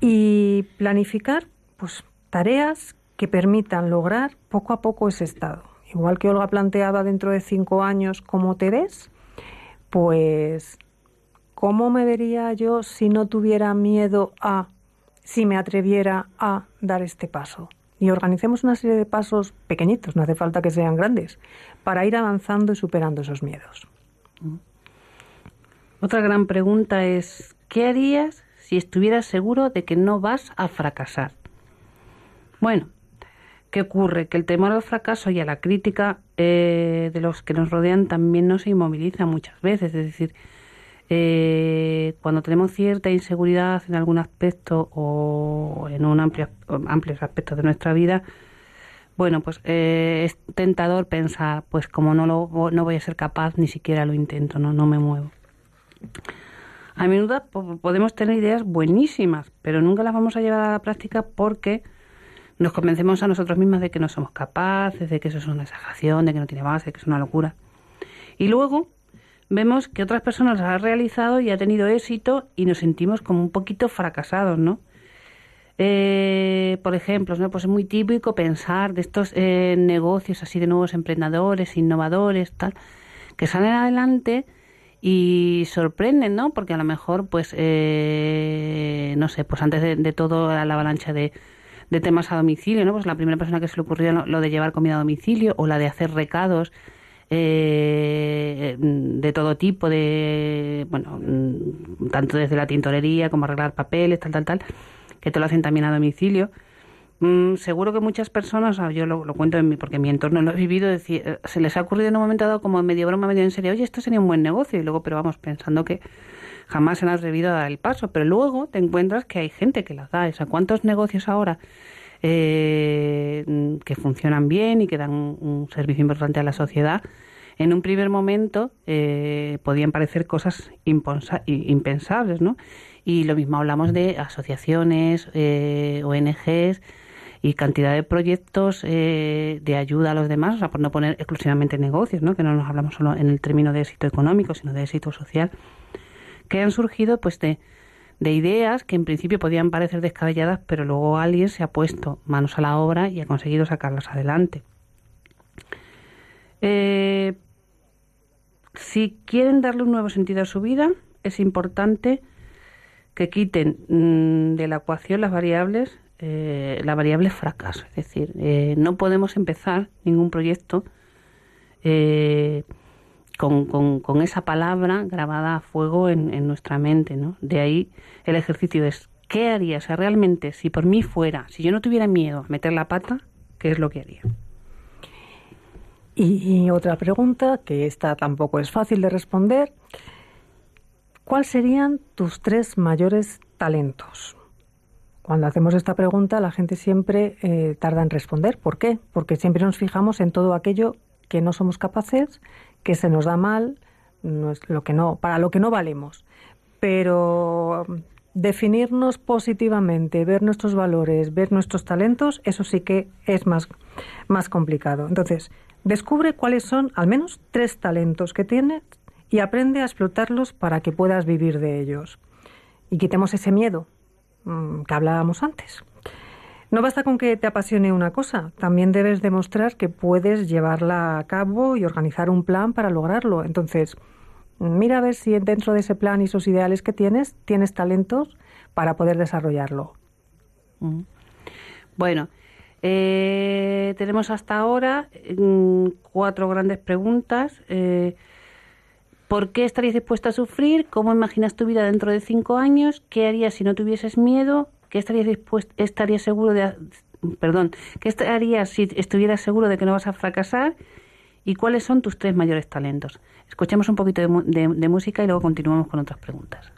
y planificar pues tareas que permitan lograr poco a poco ese estado. Igual que Olga planteaba dentro de cinco años cómo te ves, pues ¿cómo me vería yo si no tuviera miedo a, si me atreviera a dar este paso? Y organicemos una serie de pasos pequeñitos, no hace falta que sean grandes, para ir avanzando y superando esos miedos. Otra gran pregunta es, ¿qué harías si estuvieras seguro de que no vas a fracasar? Bueno, ¿qué ocurre? Que el temor al fracaso y a la crítica eh, de los que nos rodean también nos inmoviliza muchas veces. Es decir, eh, cuando tenemos cierta inseguridad en algún aspecto o en un amplio, amplios aspectos de nuestra vida, bueno, pues eh, es tentador pensar, pues como no, lo, no voy a ser capaz, ni siquiera lo intento, no, no me muevo. A menudo podemos tener ideas buenísimas, pero nunca las vamos a llevar a la práctica porque nos convencemos a nosotros mismos de que no somos capaces, de que eso es una exageración, de que no tiene base, de que es una locura. Y luego vemos que otras personas lo han realizado y ha tenido éxito y nos sentimos como un poquito fracasados, ¿no? Eh, por ejemplo, ¿no? pues es muy típico pensar de estos eh, negocios así de nuevos emprendedores, innovadores, tal, que salen adelante y sorprenden, ¿no? Porque a lo mejor, pues, eh, no sé, pues antes de, de todo la avalancha de, de, temas a domicilio, ¿no? Pues la primera persona que se le ocurrió lo, de llevar comida a domicilio o la de hacer recados eh, de todo tipo, de, bueno, mm, tanto desde la tintorería como arreglar papeles, tal, tal, tal, que te lo hacen también a domicilio. Mm, seguro que muchas personas, yo lo, cuento en mi, porque mi entorno lo he vivido, eh, se les ha ocurrido en un momento dado como medio broma, medio en serio, oye, esto sería un buen negocio, y luego, pero vamos, pensando que jamás se han atrevido a dar el paso, pero luego te encuentras que hay gente que las da, o sea, ¿cuántos negocios ahora eh, que funcionan bien y que dan un, servicio importante a la sociedad? En un primer momento eh, podían parecer cosas impensables, ¿no? Y lo mismo hablamos de asociaciones, eh, ONGs, y cantidad de proyectos eh, de ayuda a los demás, o sea, por no poner exclusivamente negocios, ¿no? que no nos hablamos solo en el término de éxito económico, sino de éxito social, que han surgido pues de, de ideas que en principio podían parecer descabelladas, pero luego alguien se ha puesto manos a la obra y ha conseguido sacarlas adelante. Eh, si quieren darle un nuevo sentido a su vida, es importante que quiten mm, de la ecuación las variables eh, la variable fracaso. Es decir, eh, no podemos empezar ningún proyecto eh, con, esa palabra grabada a fuego en, nuestra mente. ¿no? De ahí el ejercicio es, ¿qué haría? O sea, realmente, si por mí fuera, si yo no tuviera miedo a meter la pata, ¿qué es lo que haría? Y, otra pregunta, que esta tampoco es fácil de responder. ¿Cuáles serían tus tres mayores talentos? Cuando hacemos esta pregunta, la gente siempre eh, tarda en responder. ¿Por qué? Porque siempre nos fijamos en todo aquello que no somos capaces, que se nos da mal, lo que no, para lo que no valemos. Pero definirnos positivamente, ver nuestros valores, ver nuestros talentos, eso sí que es más, más complicado. Entonces, descubre cuáles son al menos tres talentos que tienes y aprende a explotarlos para que puedas vivir de ellos. Y quitemos ese miedo, Mm, que hablábamos antes. No basta con que te apasione una cosa, también debes demostrar que puedes llevarla a cabo y organizar un plan para lograrlo. Entonces, mira a ver si dentro de ese plan y esos ideales que tienes, tienes talentos para poder desarrollarlo. Bueno, eh, tenemos hasta ahora mm, cuatro grandes preguntas. Eh, ¿Por qué estarías dispuesta a sufrir? ¿Cómo imaginas tu vida dentro de cinco años? ¿Qué harías si no tuvieses miedo? ¿Qué estarías dispuesto, estarías seguro de, perdón, qué harías si estuvieras seguro de que no vas a fracasar? ¿Y cuáles son tus tres mayores talentos? Escuchemos un poquito de música y luego continuamos con otras preguntas.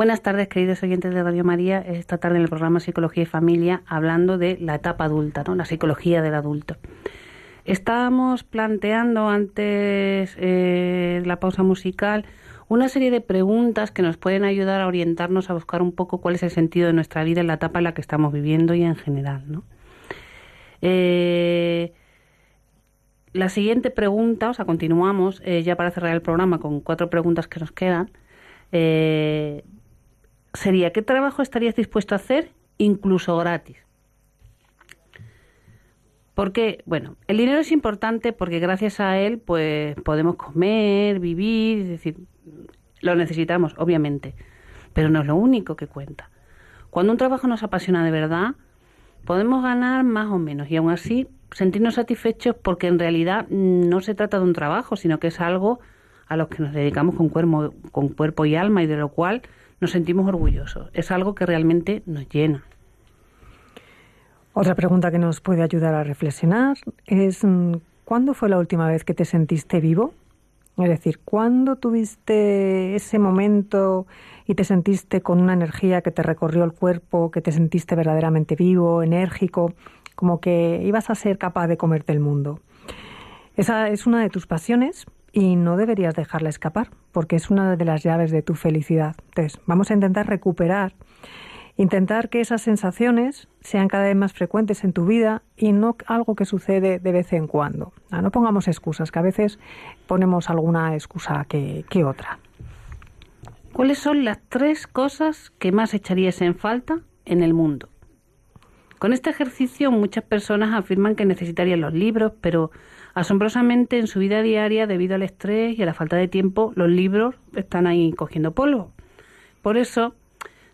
Buenas tardes, queridos oyentes de Radio María. Esta tarde en el programa Psicología y Familia, hablando de la etapa adulta, ¿no? la psicología del adulto. Estábamos planteando antes eh, la pausa musical una serie de preguntas que nos pueden ayudar a orientarnos a buscar un poco cuál es el sentido de nuestra vida en la etapa en la que estamos viviendo y en general. ¿no? Eh, la siguiente pregunta, o sea, continuamos eh, ya para cerrar el programa con cuatro preguntas que nos quedan. Eh, sería, ¿qué trabajo estarías dispuesto a hacer incluso gratis? Porque, bueno, el dinero es importante porque gracias a él, pues, podemos comer, vivir, es decir, lo necesitamos, obviamente, pero no es lo único que cuenta. Cuando un trabajo nos apasiona de verdad, podemos ganar más o menos y aún así sentirnos satisfechos porque en realidad no se trata de un trabajo, sino que es algo a lo que nos dedicamos con cuerpo, con cuerpo y alma y de lo cual nos sentimos orgullosos. Es algo que realmente nos llena. Otra pregunta que nos puede ayudar a reflexionar es mm, ¿cuándo fue la última vez que te sentiste vivo? Es decir, ¿cuándo tuviste ese momento y te sentiste con una energía que te recorrió el cuerpo, que te sentiste verdaderamente vivo, enérgico, como que ibas a ser capaz de comerte el mundo. Esa es una de tus pasiones y no deberías dejarla escapar, porque es una de las llaves de tu felicidad. Entonces, vamos a intentar recuperar, intentar que esas sensaciones sean cada vez más frecuentes en tu vida y no algo que sucede de vez en cuando. Ah, no pongamos excusas, que a veces ponemos alguna excusa que, que otra. ¿Cuáles son las tres cosas que más echarías en falta en el mundo? Con este ejercicio muchas personas afirman que necesitarían los libros, pero asombrosamente en su vida diaria, debido al estrés y a la falta de tiempo, los libros están ahí cogiendo polvo. Por eso,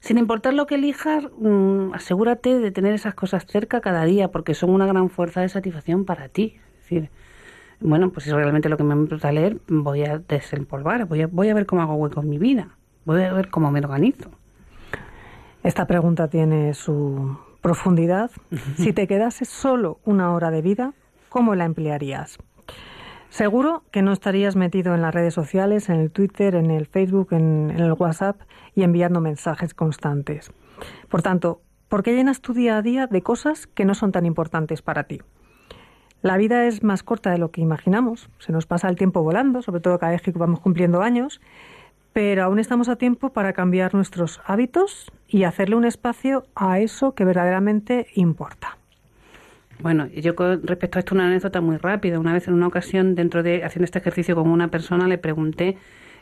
sin importar lo que elijas, mm, asegúrate de tener esas cosas cerca cada día, porque son una gran fuerza de satisfacción para ti. Es decir, bueno, pues si realmente lo que me gusta leer, voy a desempolvar, voy a, voy a ver cómo hago hueco en mi vida, voy a ver cómo me organizo. Esta pregunta tiene su profundidad, si te quedase solo una hora de vida, ¿cómo la emplearías? Seguro que no estarías metido en las redes sociales, en el Twitter, en el Facebook, en, el WhatsApp y enviando mensajes constantes. Por tanto, ¿por qué llenas tu día a día de cosas que no son tan importantes para ti? La vida es más corta de lo que imaginamos. Se nos pasa el tiempo volando, sobre todo cada vez que vamos cumpliendo años, pero aún estamos a tiempo para cambiar nuestros hábitos y hacerle un espacio a eso que verdaderamente importa. Bueno, yo con respecto a esto una anécdota muy rápida. Una vez en una ocasión, dentro de haciendo este ejercicio con una persona, le pregunté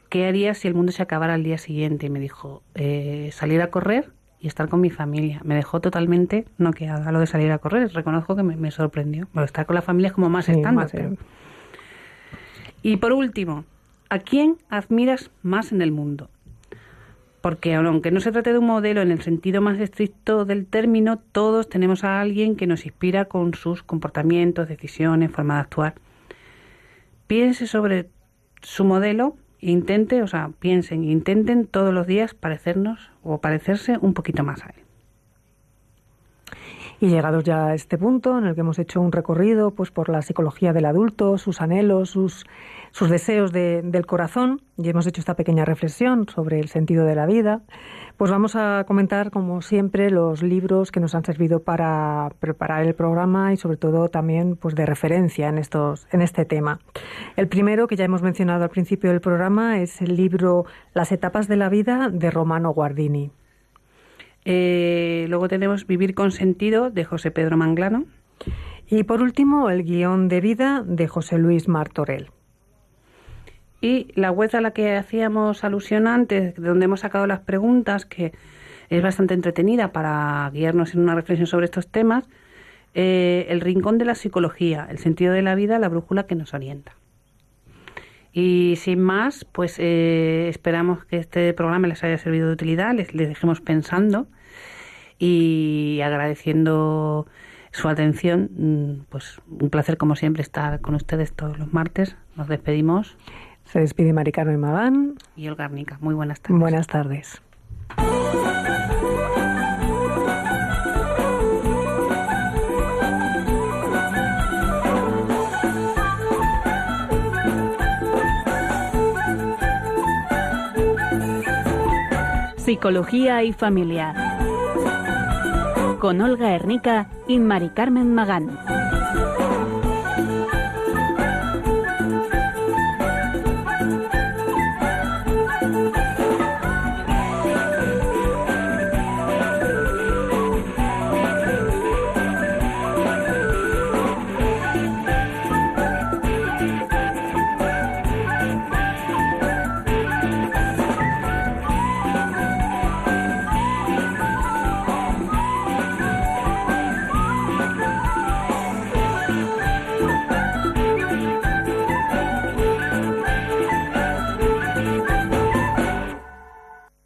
qué haría si el mundo se acabara al día siguiente y me dijo eh, salir a correr y estar con mi familia. Me dejó totalmente noqueada lo de salir a correr. Reconozco que me, sorprendió. Bueno, estar con la familia es como más estándar. Y por último, ¿A quién admiras más en el mundo? Porque aunque no se trate de un modelo en el sentido más estricto del término, todos tenemos a alguien que nos inspira con sus comportamientos, decisiones, forma de actuar. Piense sobre su modelo e intente, o sea, piensen, intenten todos los días parecernos o parecerse un poquito más a él. Y llegados ya a este punto en el que hemos hecho un recorrido pues por la psicología del adulto, sus anhelos, sus, sus deseos del corazón, y hemos hecho esta pequeña reflexión sobre el sentido de la vida, pues vamos a comentar, como siempre, los libros que nos han servido para preparar el programa y sobre todo también pues de referencia en estos, en este tema. El primero que ya hemos mencionado al principio del programa es el libro Las etapas de la vida de Romano Guardini. Eh, luego tenemos Vivir con sentido de José Pedro Manglano. Y por último, el guion de vida de José Luis Martorell. Y la web a la que hacíamos alusión antes, de donde hemos sacado las preguntas, que es bastante entretenida para guiarnos en una reflexión sobre estos temas, eh, El Rincón de la Psicología, el sentido de la vida, la brújula que nos orienta. Y sin más, pues eh, esperamos que este programa les haya servido de utilidad, les, les dejemos pensando y agradeciendo su atención. Mm, pues un placer, como siempre, estar con ustedes todos los martes. Nos despedimos. Se despide Mari Carmen Magán. Y Olga Arnica. Muy buenas tardes. Buenas tardes. Psicología y Familia. Con Olga Hernica y Mari Carmen Magán.